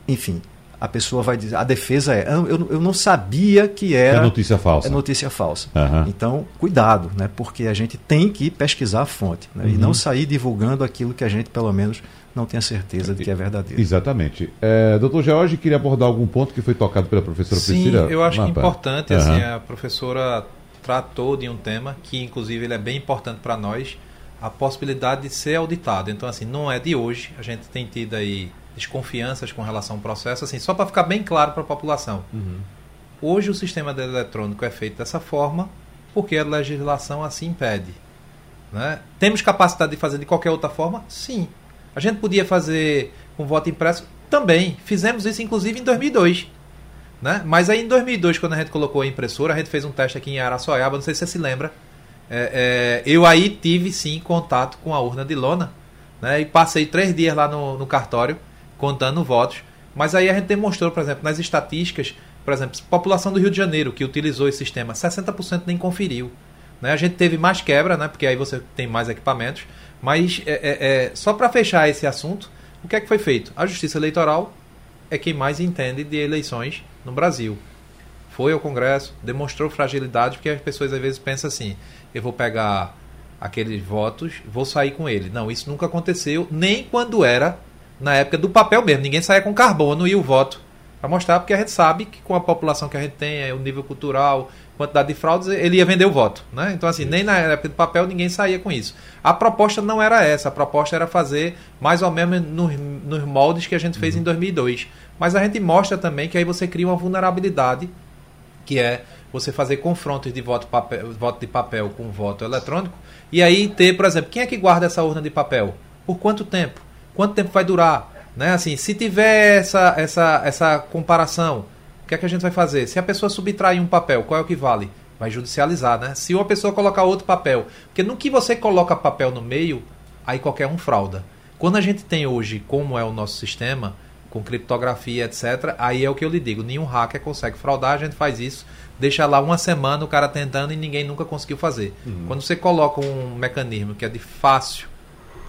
enfim, a pessoa vai dizer, a defesa é, eu, eu não sabia que era é notícia falsa. É notícia falsa. Uhum. Então, cuidado, né? porque a gente tem que pesquisar a fonte né? uhum. e não uhum. sair divulgando aquilo que a gente, pelo menos, não tenha certeza de que é verdadeiro. Exatamente. É, doutor George, queria abordar algum ponto que foi tocado pela professora Sim, Priscila? eu acho que é importante, uhum. assim, a professora tratou de um tema que, inclusive, ele é bem importante para nós, a possibilidade de ser auditado. Então, assim, não é de hoje. A gente tem tido aí desconfianças com relação ao processo, assim, só para ficar bem claro para a população. Uhum. Hoje o sistema eletrônico é feito dessa forma porque a legislação assim impede. Né? Temos capacidade de fazer de qualquer outra forma? Sim. A gente podia fazer com voto impresso? Também. Fizemos isso, inclusive, em 2002. Né? Mas aí em 2002, quando a gente colocou a impressora, a gente fez um teste aqui em Araçoiaba, não sei se você se lembra, é, é, eu aí tive sim contato com a urna de lona, né? E passei três dias lá no, no cartório contando votos. Mas aí a gente demonstrou, por exemplo, nas estatísticas, por exemplo, população do Rio de Janeiro que utilizou esse sistema, 60% nem conferiu. Né? A gente teve mais quebra, né? porque aí você tem mais equipamentos. Mas é, é, é só para fechar esse assunto, o que é que foi feito? A Justiça Eleitoral é quem mais entende de eleições no Brasil. Foi ao Congresso, demonstrou fragilidade, porque as pessoas às vezes pensam assim: eu vou pegar aqueles votos, vou sair com ele. Não, isso nunca aconteceu, nem quando era na época do papel mesmo. Ninguém saía com carbono e o voto para mostrar, porque a gente sabe que com a população que a gente tem, o nível cultural, quantidade de fraudes, ele ia vender o voto. Né? Então, assim, nem na época do papel ninguém saía com isso. A proposta não era essa, a proposta era fazer mais ou menos nos, nos moldes que a gente fez uhum. em 2002. Mas a gente mostra também que aí você cria uma vulnerabilidade, que é você fazer confrontos de voto, papel, voto de papel com voto eletrônico, e aí ter, por exemplo, quem é que guarda essa urna de papel? Por quanto tempo? Quanto tempo vai durar? Né? Assim, se tiver essa, essa, essa comparação, o que é que a gente vai fazer? Se a pessoa subtrair um papel, qual é o que vale? Vai judicializar, né? Se uma pessoa colocar outro papel, porque no que você coloca papel no meio, aí qualquer um frauda. Quando a gente tem hoje, como é o nosso sistema, com criptografia, etc., aí é o que eu lhe digo, nenhum hacker consegue fraudar, a gente faz isso, deixa lá uma semana o cara tentando e ninguém nunca conseguiu fazer. Uhum. Quando você coloca um mecanismo que é de fácil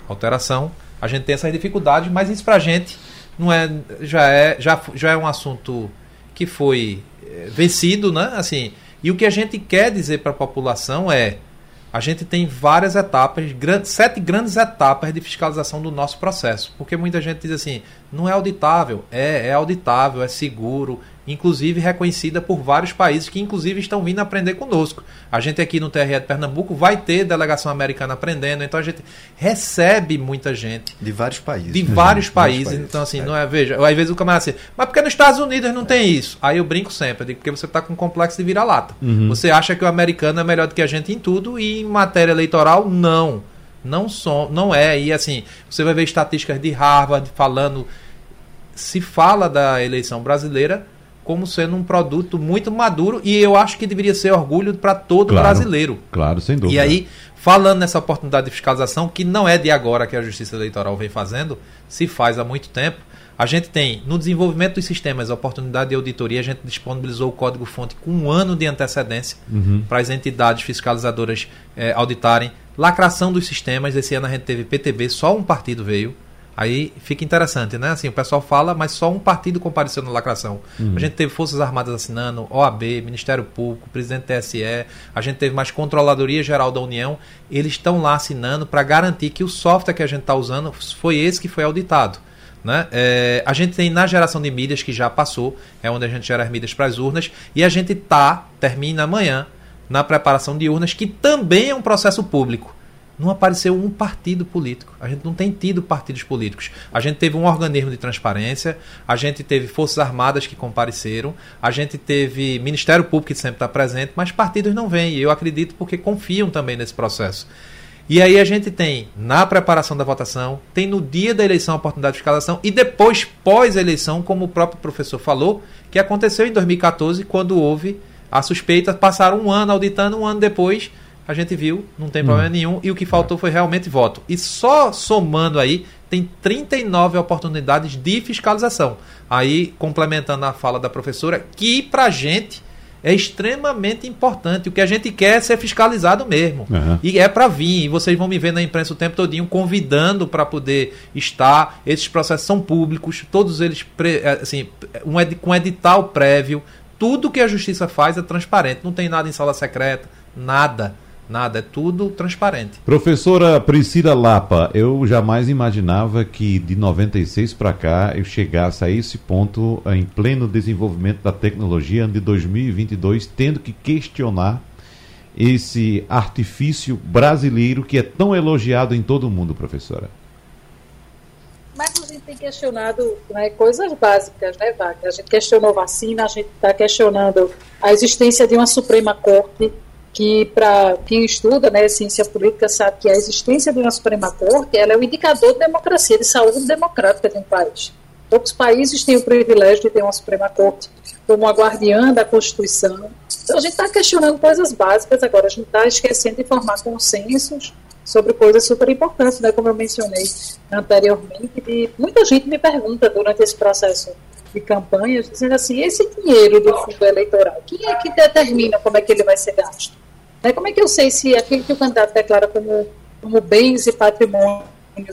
alteração, a gente tem essas dificuldades, mas isso pra gente não é já é já, já é um assunto que foi eh, vencido, né? Assim, e o que a gente quer dizer para a população é a gente tem várias etapas, sete grandes etapas de fiscalização do nosso processo. Porque muita gente diz assim, não é auditável. É, é auditável, é seguro, inclusive reconhecida por vários países que inclusive estão vindo aprender conosco. A gente aqui no TRE de Pernambuco vai ter delegação americana aprendendo, então a gente recebe muita gente de vários países. De vários, países, países, então assim, é. não é, veja, às vezes o camarada assim, mas porque nos Estados Unidos não tem isso? Aí eu brinco sempre, eu digo, porque você está com um complexo de vira-lata. Uhum. Você acha que o americano é melhor do que a gente em tudo e em matéria eleitoral não. Não, são, não é. E assim, você vai ver estatísticas de Harvard falando se fala da eleição brasileira como sendo um produto muito maduro e eu acho que deveria ser orgulho para todo claro, brasileiro. Claro, sem dúvida. E aí, falando nessa oportunidade de fiscalização, que não é de agora que a Justiça Eleitoral vem fazendo, se faz há muito tempo, a gente tem, no desenvolvimento dos sistemas, a oportunidade de auditoria, a gente disponibilizou o código-fonte com um ano de antecedência uhum. para as entidades fiscalizadoras eh, auditarem. Lacração dos sistemas, esse ano a gente teve PTB, só um partido veio. Aí fica interessante, né? Assim, o pessoal fala, mas só um partido compareceu na lacração. Uhum. A gente teve Forças Armadas assinando, OAB, Ministério Público, presidente TSE, a gente teve mais Controladoria Geral da União, eles estão lá assinando para garantir que o software que a gente está usando foi esse que foi auditado. Né? É, a gente tem na geração de mídias que já passou, é onde a gente gera as mídias para as urnas, e a gente tá, termina amanhã, na preparação de urnas, que também é um processo público não apareceu um partido político. A gente não tem tido partidos políticos. A gente teve um organismo de transparência, a gente teve Forças Armadas que compareceram, a gente teve Ministério Público que sempre está presente, mas partidos não vêm. E eu acredito porque confiam também nesse processo. E aí a gente tem na preparação da votação, tem no dia da eleição a oportunidade de fiscalização e depois pós-eleição, como o próprio professor falou, que aconteceu em 2014 quando houve a suspeita, passaram um ano auditando, um ano depois a gente viu, não tem problema hum. nenhum, e o que faltou foi realmente voto. E só somando aí, tem 39 oportunidades de fiscalização. Aí, complementando a fala da professora, que pra gente é extremamente importante. O que a gente quer é ser fiscalizado mesmo. Uhum. E é para vir. E vocês vão me ver na imprensa o tempo todinho convidando para poder estar. Esses processos são públicos, todos eles é, assim, um ed, com edital prévio. Tudo que a justiça faz é transparente. Não tem nada em sala secreta, nada. Nada, é tudo transparente. Professora Priscila Lapa, eu jamais imaginava que de 96 para cá eu chegasse a esse ponto em pleno desenvolvimento da tecnologia de 2022, tendo que questionar esse artifício brasileiro que é tão elogiado em todo o mundo, professora. Mas a gente tem questionado né, coisas básicas, né, Wagner? A gente questionou vacina, a gente está questionando a existência de uma Suprema Corte que para quem estuda né, ciência política sabe que a existência de uma Suprema Corte ela é um indicador de democracia, de saúde democrática de um país. Poucos países têm o privilégio de ter uma Suprema Corte como a guardiã da Constituição. Então a gente está questionando coisas básicas agora, a gente está esquecendo de formar consensos sobre coisas super importantes, né, como eu mencionei anteriormente, e muita gente me pergunta durante esse processo de campanha, dizendo assim, esse dinheiro do fundo eleitoral, quem é que determina como é que ele vai ser gasto? Né, como é que eu sei se aquilo que o candidato declara como, como bens e patrimônio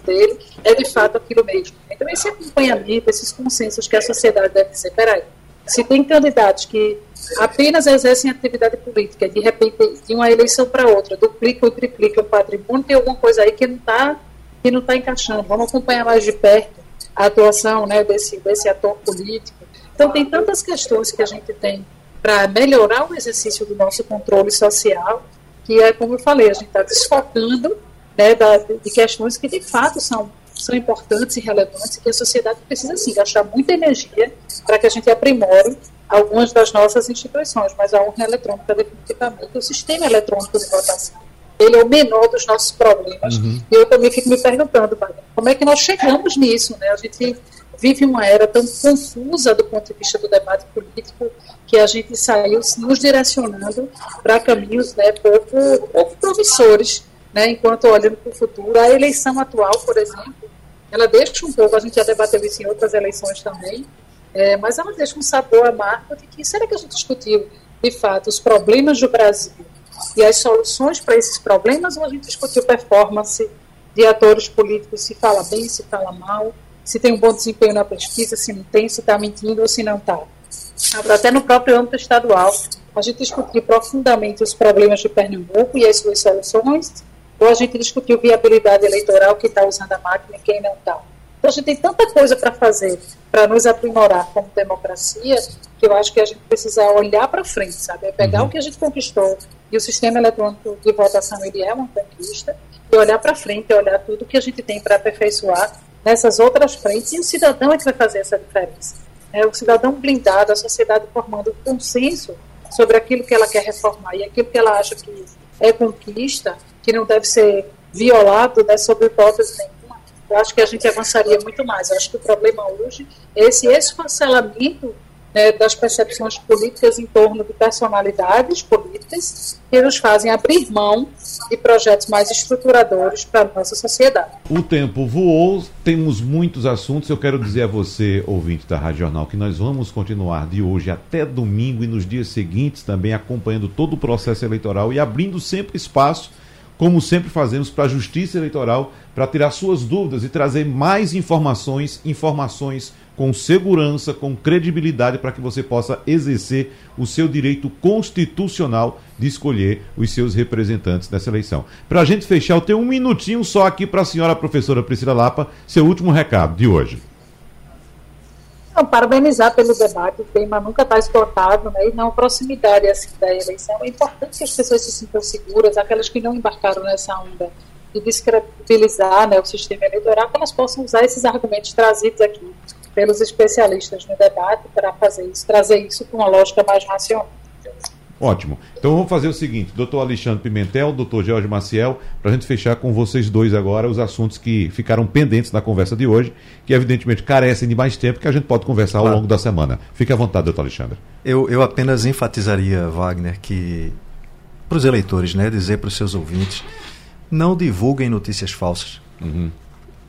dele é de fato aquilo mesmo? Então esse acompanhamento, esses consensos que a sociedade deve dizer, peraí, se tem candidatos que apenas exercem atividade política, de repente, de uma eleição para outra, duplicam e triplicam o patrimônio, tem alguma coisa aí que não está que não tá encaixando. Vamos acompanhar mais de perto a atuação né, desse, desse ator político. Então, tem tantas questões que a gente tem para melhorar o exercício do nosso controle social, que é como eu falei, a gente está desfocando né, da, de questões que de fato são são importantes e relevantes e que a sociedade precisa, sim, gastar muita energia para que a gente aprimore algumas das nossas instituições, mas a urna eletrônica, definitivamente, o sistema eletrônico de votação, ele é o menor dos nossos problemas. Uhum. E eu também fico me perguntando, como é que nós chegamos nisso? Né? A gente vive uma era tão confusa do ponto de vista do debate político que a gente saiu nos direcionando para caminhos né, pouco, pouco promissores, né, enquanto olhando para o futuro. A eleição atual, por exemplo, ela deixa um pouco, a gente já debateu isso em outras eleições também, é, mas ela deixa um sabor amargo de que será que a gente discutiu, de fato, os problemas do Brasil e as soluções para esses problemas, ou a gente discutiu performance de atores políticos, se fala bem, se fala mal, se tem um bom desempenho na pesquisa, se não tem, se está mentindo ou se não está. Até no próprio âmbito estadual, a gente discutiu profundamente os problemas de Pernambuco e as suas soluções, ou a gente discutiu viabilidade eleitoral, que está usando a máquina e quem não está. Então a gente tem tanta coisa para fazer, para nos aprimorar como democracia, que eu acho que a gente precisa olhar para frente, sabe? É pegar uhum. o que a gente conquistou, e o sistema eletrônico de votação ele é uma conquista, e olhar para frente, olhar tudo que a gente tem para aperfeiçoar nessas outras frentes, e o cidadão é que vai fazer essa diferença. É o cidadão blindado, a sociedade formando consenso sobre aquilo que ela quer reformar e aquilo que ela acha que é conquista, que não deve ser violado né, sob hipótese nenhuma, eu acho que a gente avançaria muito mais. Eu acho que o problema hoje é esse esfacelamento né, das percepções políticas em torno de personalidades políticas que nos fazem abrir mão de projetos mais estruturadores para a nossa sociedade. O tempo voou, temos muitos assuntos. Eu quero dizer a você, ouvinte da Rádio Jornal, que nós vamos continuar de hoje até domingo e nos dias seguintes também acompanhando todo o processo eleitoral e abrindo sempre espaço como sempre fazemos para a Justiça Eleitoral, para tirar suas dúvidas e trazer mais informações, informações com segurança, com credibilidade, para que você possa exercer o seu direito constitucional de escolher os seus representantes nessa eleição. Para a gente fechar, eu tenho um minutinho só aqui para a senhora professora Priscila Lapa, seu último recado de hoje. Não, parabenizar pelo debate, o tema nunca está esgotado, né? e não proximidade assim, da eleição. É importante que as pessoas se sintam seguras, aquelas que não embarcaram nessa onda de descredibilizar né, o sistema eleitoral, que elas possam usar esses argumentos trazidos aqui pelos especialistas no debate para fazer isso, trazer isso com uma lógica mais racional. Ótimo. Então vamos fazer o seguinte, doutor Alexandre Pimentel, doutor Jorge Maciel, para a gente fechar com vocês dois agora os assuntos que ficaram pendentes na conversa de hoje, que evidentemente carecem de mais tempo que a gente pode conversar ao longo da semana. Fique à vontade, doutor Alexandre. Eu, eu apenas enfatizaria, Wagner, que para os eleitores, né, dizer para os seus ouvintes, não divulguem notícias falsas. Uhum.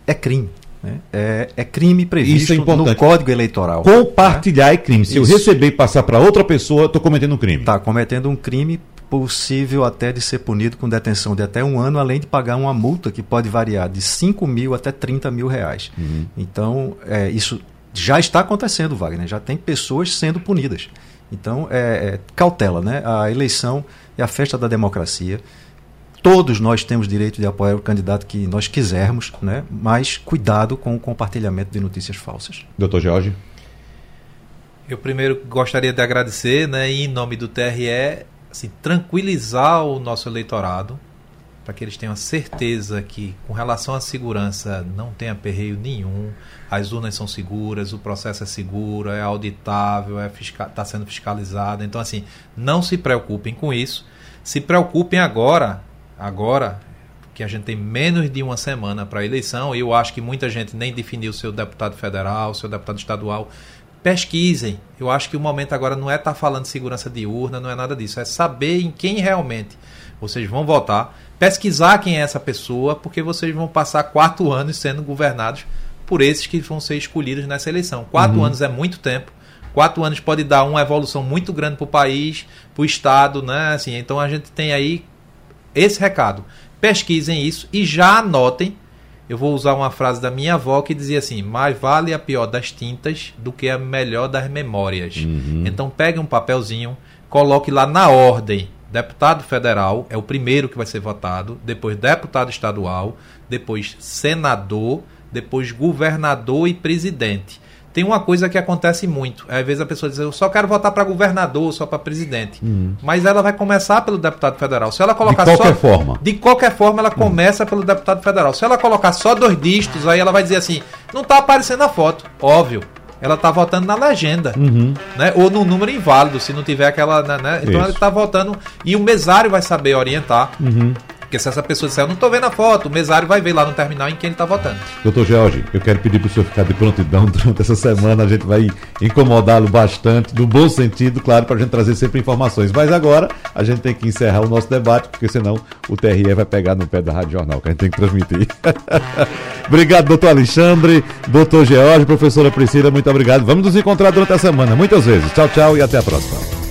É crime. Né? É, é, crime previsto é no Código Eleitoral. Compartilhar né? é crime. Se Isso. eu receber e passar para outra pessoa, estou cometendo um crime. Está cometendo um crime possível até de ser punido com detenção de até um ano, além de pagar uma multa que pode variar de 5 mil até 30 mil reais. Uhum. Então, é, isso já está acontecendo, Wagner. Já tem pessoas sendo punidas. Então, é, é cautela, né? A eleição é a festa da democracia. Todos nós temos direito de apoiar o candidato que nós quisermos, né? mas cuidado com o compartilhamento de notícias falsas. Doutor Jorge. Eu primeiro gostaria de agradecer, né, e em nome do TRE, assim, tranquilizar o nosso eleitorado, para que eles tenham certeza que, com relação à segurança, não tem aperreio nenhum, as urnas são seguras, o processo é seguro, é auditável, está é fiscal, tá sendo fiscalizado. Então, assim, não se preocupem com isso. Se preocupem agora agora que a gente tem menos de uma semana para a eleição, e eu acho que muita gente nem definiu seu deputado federal, seu deputado estadual. Pesquisem. Eu acho que o momento agora não é estar tá falando de segurança de urna, não é nada disso. É saber em quem realmente vocês vão votar. pesquisar quem é essa pessoa, porque vocês vão passar quatro anos sendo governados por esses que vão ser escolhidos nessa eleição. Quatro uhum. anos é muito tempo. Quatro anos pode dar uma evolução muito grande para o país, para o Estado, né? Assim, então a gente tem aí esse recado. Pesquisem isso e já anotem. Eu vou usar uma frase da minha avó que dizia assim: mais vale a pior das tintas do que a melhor das memórias. Uhum. Então pegue um papelzinho, coloque lá na ordem deputado federal é o primeiro que vai ser votado, depois deputado estadual, depois senador, depois governador e presidente. Tem uma coisa que acontece muito. Às vezes a pessoa diz, eu só quero votar para governador, só para presidente. Hum. Mas ela vai começar pelo deputado federal. Se ela colocar de qualquer só, forma. De qualquer forma, ela hum. começa pelo deputado federal. Se ela colocar só dois dígitos, aí ela vai dizer assim: não está aparecendo a foto. Óbvio ela está votando na legenda, uhum. né? Ou no número inválido, se não tiver aquela, né? né? Então Isso. ela está votando e o mesário vai saber orientar. Uhum. Porque se essa pessoa disser, eu não estou vendo a foto, o mesário vai ver lá no terminal em quem ele está votando. Doutor George, eu quero pedir para o senhor ficar de prontidão durante essa semana. A gente vai incomodá-lo bastante, no bom sentido, claro, para a gente trazer sempre informações. Mas agora a gente tem que encerrar o nosso debate, porque senão o TRE vai pegar no pé da Rádio Jornal, que a gente tem que transmitir. obrigado, doutor Alexandre, doutor George, professora Priscila, muito obrigado. Vamos nos encontrar durante a semana, muitas vezes. Tchau, tchau e até a próxima.